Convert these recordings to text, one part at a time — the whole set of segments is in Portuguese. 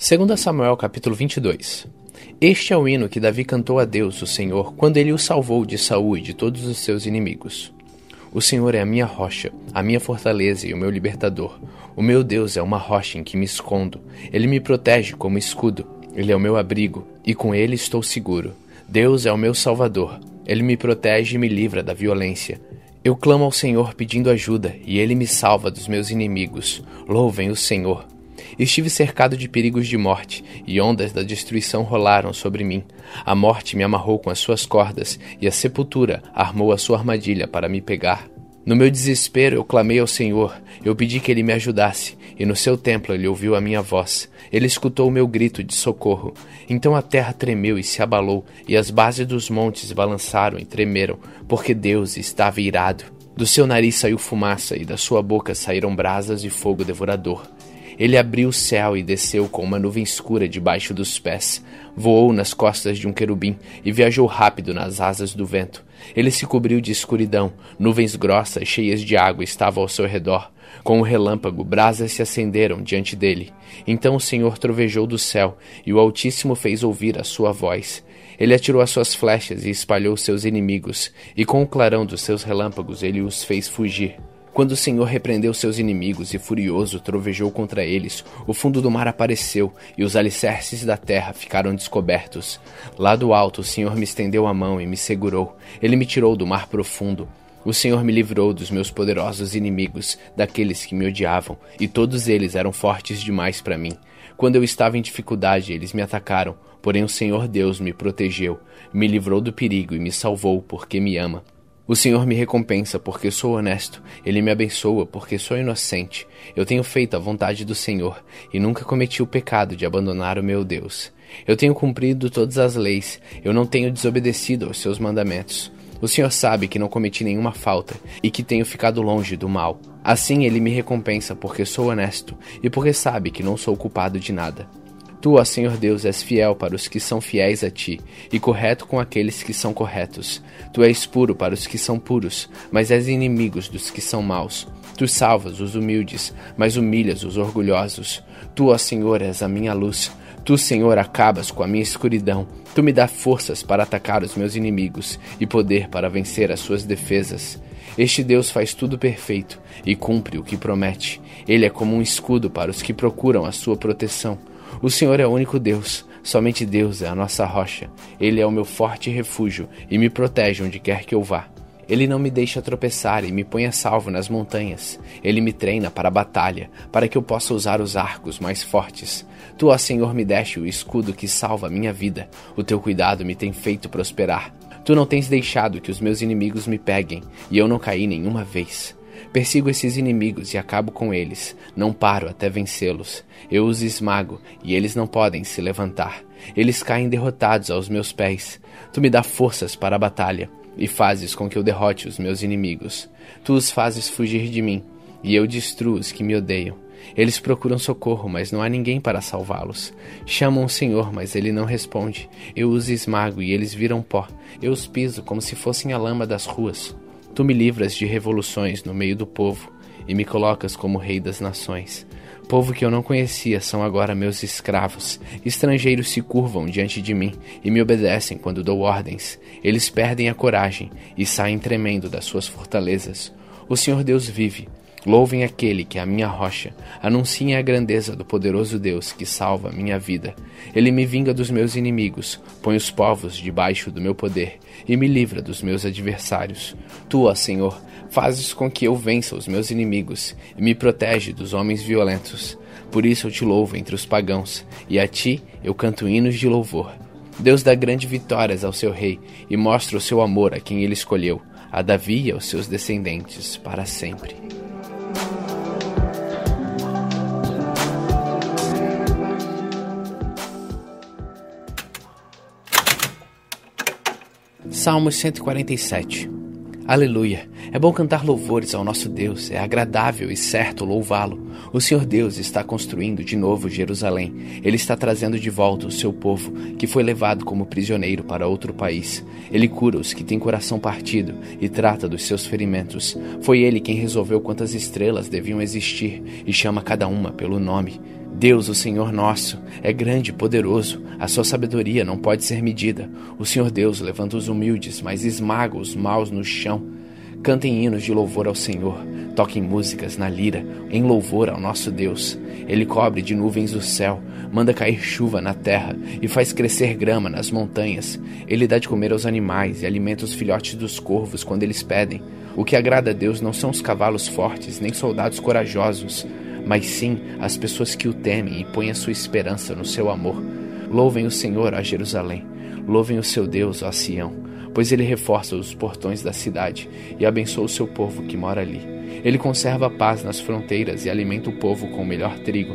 2 Samuel capítulo 22 Este é o hino que Davi cantou a Deus, o Senhor, quando ele o salvou de Saul e de todos os seus inimigos. O Senhor é a minha rocha, a minha fortaleza e o meu libertador. O meu Deus é uma rocha em que me escondo. Ele me protege como escudo. Ele é o meu abrigo, e com ele estou seguro. Deus é o meu salvador. Ele me protege e me livra da violência. Eu clamo ao Senhor pedindo ajuda, e ele me salva dos meus inimigos. Louvem o Senhor. Estive cercado de perigos de morte, e ondas da destruição rolaram sobre mim. A morte me amarrou com as suas cordas, e a sepultura armou a sua armadilha para me pegar. No meu desespero eu clamei ao Senhor, eu pedi que ele me ajudasse, e no seu templo ele ouviu a minha voz. Ele escutou o meu grito de socorro. Então a terra tremeu e se abalou, e as bases dos montes balançaram e tremeram, porque Deus estava irado. Do seu nariz saiu fumaça, e da sua boca saíram brasas e fogo devorador. Ele abriu o céu e desceu com uma nuvem escura debaixo dos pés. Voou nas costas de um querubim e viajou rápido nas asas do vento. Ele se cobriu de escuridão, nuvens grossas cheias de água estavam ao seu redor. Com o relâmpago, brasas se acenderam diante dele. Então o Senhor trovejou do céu, e o Altíssimo fez ouvir a sua voz. Ele atirou as suas flechas e espalhou seus inimigos, e com o clarão dos seus relâmpagos ele os fez fugir. Quando o Senhor repreendeu seus inimigos e furioso trovejou contra eles, o fundo do mar apareceu e os alicerces da terra ficaram descobertos. Lá do alto, o Senhor me estendeu a mão e me segurou. Ele me tirou do mar profundo. O Senhor me livrou dos meus poderosos inimigos, daqueles que me odiavam, e todos eles eram fortes demais para mim. Quando eu estava em dificuldade, eles me atacaram, porém o Senhor Deus me protegeu, me livrou do perigo e me salvou porque me ama. O Senhor me recompensa porque sou honesto, Ele me abençoa porque sou inocente. Eu tenho feito a vontade do Senhor e nunca cometi o pecado de abandonar o meu Deus. Eu tenho cumprido todas as leis, eu não tenho desobedecido aos seus mandamentos. O Senhor sabe que não cometi nenhuma falta e que tenho ficado longe do mal. Assim ele me recompensa porque sou honesto e porque sabe que não sou culpado de nada. Tu, ó Senhor Deus, és fiel para os que são fiéis a ti, e correto com aqueles que são corretos. Tu és puro para os que são puros, mas és inimigos dos que são maus. Tu salvas os humildes, mas humilhas os orgulhosos. Tu, ó Senhor, és a minha luz. Tu, Senhor, acabas com a minha escuridão. Tu me dá forças para atacar os meus inimigos e poder para vencer as suas defesas. Este Deus faz tudo perfeito e cumpre o que promete. Ele é como um escudo para os que procuram a sua proteção. O Senhor é o único Deus, somente Deus é a nossa rocha. Ele é o meu forte refúgio e me protege onde quer que eu vá. Ele não me deixa tropeçar e me põe a salvo nas montanhas. Ele me treina para a batalha, para que eu possa usar os arcos mais fortes. Tu, ó Senhor, me deste o escudo que salva minha vida. O teu cuidado me tem feito prosperar. Tu não tens deixado que os meus inimigos me peguem, e eu não caí nenhuma vez. Persigo esses inimigos e acabo com eles. Não paro até vencê-los. Eu os esmago e eles não podem se levantar. Eles caem derrotados aos meus pés. Tu me dá forças para a batalha e fazes com que eu derrote os meus inimigos. Tu os fazes fugir de mim e eu destruo os que me odeiam. Eles procuram socorro, mas não há ninguém para salvá-los. Chamam o Senhor, mas ele não responde. Eu os esmago e eles viram pó. Eu os piso como se fossem a lama das ruas. Tu me livras de revoluções no meio do povo e me colocas como rei das nações. Povo que eu não conhecia são agora meus escravos. Estrangeiros se curvam diante de mim e me obedecem quando dou ordens. Eles perdem a coragem e saem tremendo das suas fortalezas. O Senhor Deus vive. Louvem aquele que é a minha rocha, anunciem a grandeza do poderoso Deus que salva minha vida. Ele me vinga dos meus inimigos, põe os povos debaixo do meu poder e me livra dos meus adversários. Tu, ó Senhor, fazes com que eu vença os meus inimigos e me protege dos homens violentos. Por isso eu te louvo entre os pagãos, e a ti eu canto hinos de louvor. Deus dá grandes vitórias ao seu rei e mostra o seu amor a quem ele escolheu, a Davi e aos seus descendentes para sempre. Salmos 147 Aleluia! É bom cantar louvores ao nosso Deus, é agradável e certo louvá-lo. O Senhor Deus está construindo de novo Jerusalém. Ele está trazendo de volta o seu povo, que foi levado como prisioneiro para outro país. Ele cura os que têm coração partido e trata dos seus ferimentos. Foi ele quem resolveu quantas estrelas deviam existir e chama cada uma pelo nome. Deus, o Senhor nosso, é grande e poderoso, a sua sabedoria não pode ser medida. O Senhor Deus levanta os humildes, mas esmaga os maus no chão. Cantem hinos de louvor ao Senhor, toquem músicas na lira, em louvor ao nosso Deus. Ele cobre de nuvens o céu, manda cair chuva na terra e faz crescer grama nas montanhas. Ele dá de comer aos animais e alimenta os filhotes dos corvos quando eles pedem. O que agrada a Deus não são os cavalos fortes, nem soldados corajosos mas sim as pessoas que o temem e põem a sua esperança no seu amor. Louvem o Senhor, a Jerusalém. Louvem o seu Deus, ó Sião, pois ele reforça os portões da cidade e abençoa o seu povo que mora ali. Ele conserva a paz nas fronteiras e alimenta o povo com o melhor trigo.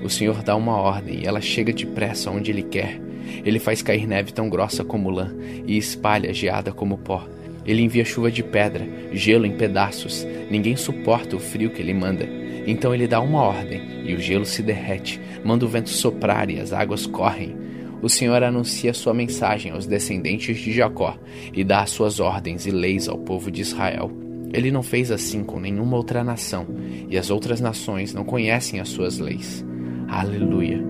O Senhor dá uma ordem e ela chega depressa onde ele quer. Ele faz cair neve tão grossa como lã e espalha geada como pó. Ele envia chuva de pedra, gelo em pedaços. Ninguém suporta o frio que ele manda. Então ele dá uma ordem, e o gelo se derrete, manda o vento soprar e as águas correm. O Senhor anuncia sua mensagem aos descendentes de Jacó e dá as suas ordens e leis ao povo de Israel. Ele não fez assim com nenhuma outra nação, e as outras nações não conhecem as suas leis. Aleluia.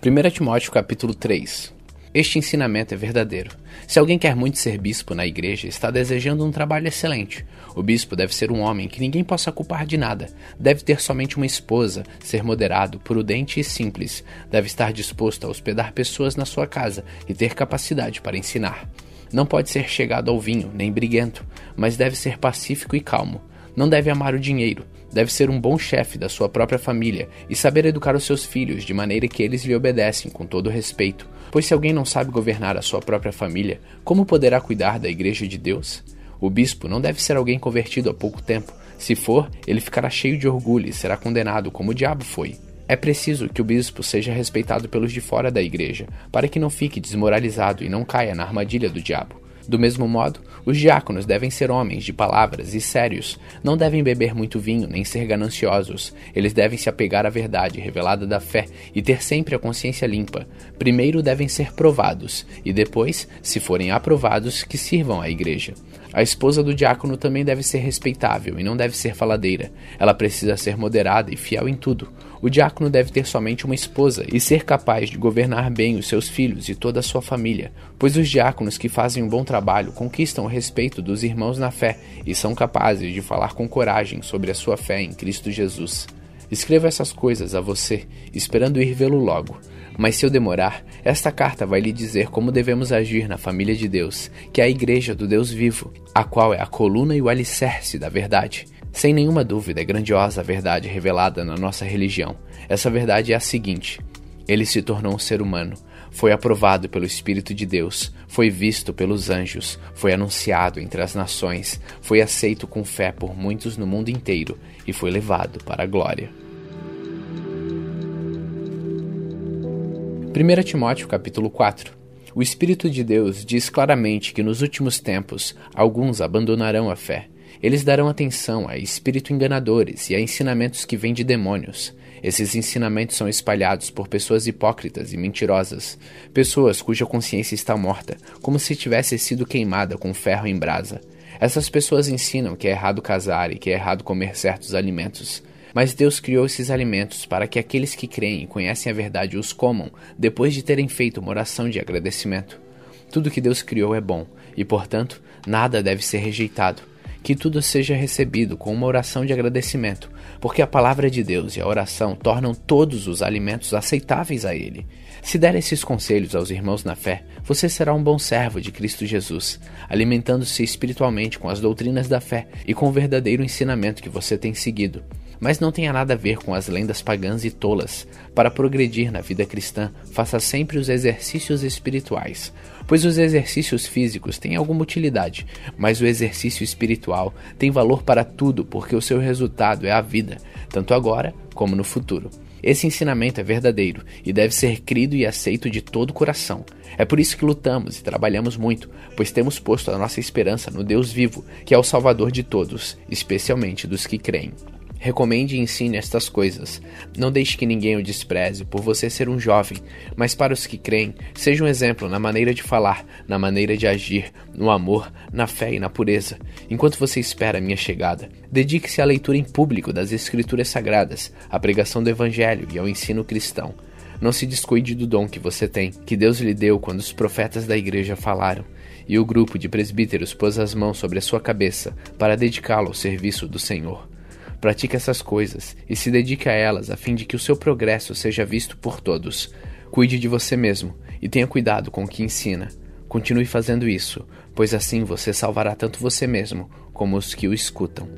Primeira Timóteo capítulo 3 este ensinamento é verdadeiro. Se alguém quer muito ser bispo na igreja, está desejando um trabalho excelente. O bispo deve ser um homem que ninguém possa culpar de nada. Deve ter somente uma esposa, ser moderado, prudente e simples. Deve estar disposto a hospedar pessoas na sua casa e ter capacidade para ensinar. Não pode ser chegado ao vinho, nem briguento, mas deve ser pacífico e calmo. Não deve amar o dinheiro, deve ser um bom chefe da sua própria família e saber educar os seus filhos de maneira que eles lhe obedecem com todo respeito. Pois se alguém não sabe governar a sua própria família, como poderá cuidar da igreja de Deus? O bispo não deve ser alguém convertido há pouco tempo. Se for, ele ficará cheio de orgulho e será condenado como o diabo foi. É preciso que o bispo seja respeitado pelos de fora da igreja, para que não fique desmoralizado e não caia na armadilha do diabo. Do mesmo modo, os diáconos devem ser homens de palavras e sérios, não devem beber muito vinho nem ser gananciosos. Eles devem se apegar à verdade revelada da fé e ter sempre a consciência limpa. Primeiro devem ser provados e depois, se forem aprovados, que sirvam à igreja. A esposa do diácono também deve ser respeitável e não deve ser faladeira. Ela precisa ser moderada e fiel em tudo. O diácono deve ter somente uma esposa e ser capaz de governar bem os seus filhos e toda a sua família, pois os diáconos que fazem um bom trabalho conquistam o respeito dos irmãos na fé e são capazes de falar com coragem sobre a sua fé em Cristo Jesus. Escrevo essas coisas a você, esperando ir vê-lo logo. Mas se eu demorar, esta carta vai lhe dizer como devemos agir na família de Deus, que é a igreja do Deus vivo, a qual é a coluna e o alicerce da verdade. Sem nenhuma dúvida, é grandiosa a verdade revelada na nossa religião. Essa verdade é a seguinte: ele se tornou um ser humano, foi aprovado pelo Espírito de Deus, foi visto pelos anjos, foi anunciado entre as nações, foi aceito com fé por muitos no mundo inteiro e foi levado para a glória. 1 Timóteo capítulo 4 O Espírito de Deus diz claramente que nos últimos tempos alguns abandonarão a fé. Eles darão atenção a espírito enganadores e a ensinamentos que vêm de demônios. Esses ensinamentos são espalhados por pessoas hipócritas e mentirosas, pessoas cuja consciência está morta, como se tivesse sido queimada com ferro em brasa. Essas pessoas ensinam que é errado casar e que é errado comer certos alimentos. Mas Deus criou esses alimentos para que aqueles que creem e conhecem a verdade os comam depois de terem feito uma oração de agradecimento. Tudo que Deus criou é bom e, portanto, nada deve ser rejeitado. Que tudo seja recebido com uma oração de agradecimento, porque a palavra de Deus e a oração tornam todos os alimentos aceitáveis a Ele. Se der esses conselhos aos irmãos na fé, você será um bom servo de Cristo Jesus, alimentando-se espiritualmente com as doutrinas da fé e com o verdadeiro ensinamento que você tem seguido mas não tenha nada a ver com as lendas pagãs e tolas. Para progredir na vida cristã, faça sempre os exercícios espirituais, pois os exercícios físicos têm alguma utilidade, mas o exercício espiritual tem valor para tudo, porque o seu resultado é a vida, tanto agora como no futuro. Esse ensinamento é verdadeiro e deve ser crido e aceito de todo o coração. É por isso que lutamos e trabalhamos muito, pois temos posto a nossa esperança no Deus vivo, que é o Salvador de todos, especialmente dos que creem. Recomende e ensine estas coisas. Não deixe que ninguém o despreze por você ser um jovem, mas para os que creem, seja um exemplo na maneira de falar, na maneira de agir, no amor, na fé e na pureza. Enquanto você espera a minha chegada, dedique-se à leitura em público das Escrituras Sagradas, à pregação do Evangelho e ao ensino cristão. Não se descuide do dom que você tem, que Deus lhe deu quando os profetas da igreja falaram, e o grupo de presbíteros pôs as mãos sobre a sua cabeça para dedicá-lo ao serviço do Senhor. Pratique essas coisas e se dedique a elas a fim de que o seu progresso seja visto por todos. Cuide de você mesmo e tenha cuidado com o que ensina. Continue fazendo isso, pois assim você salvará tanto você mesmo como os que o escutam.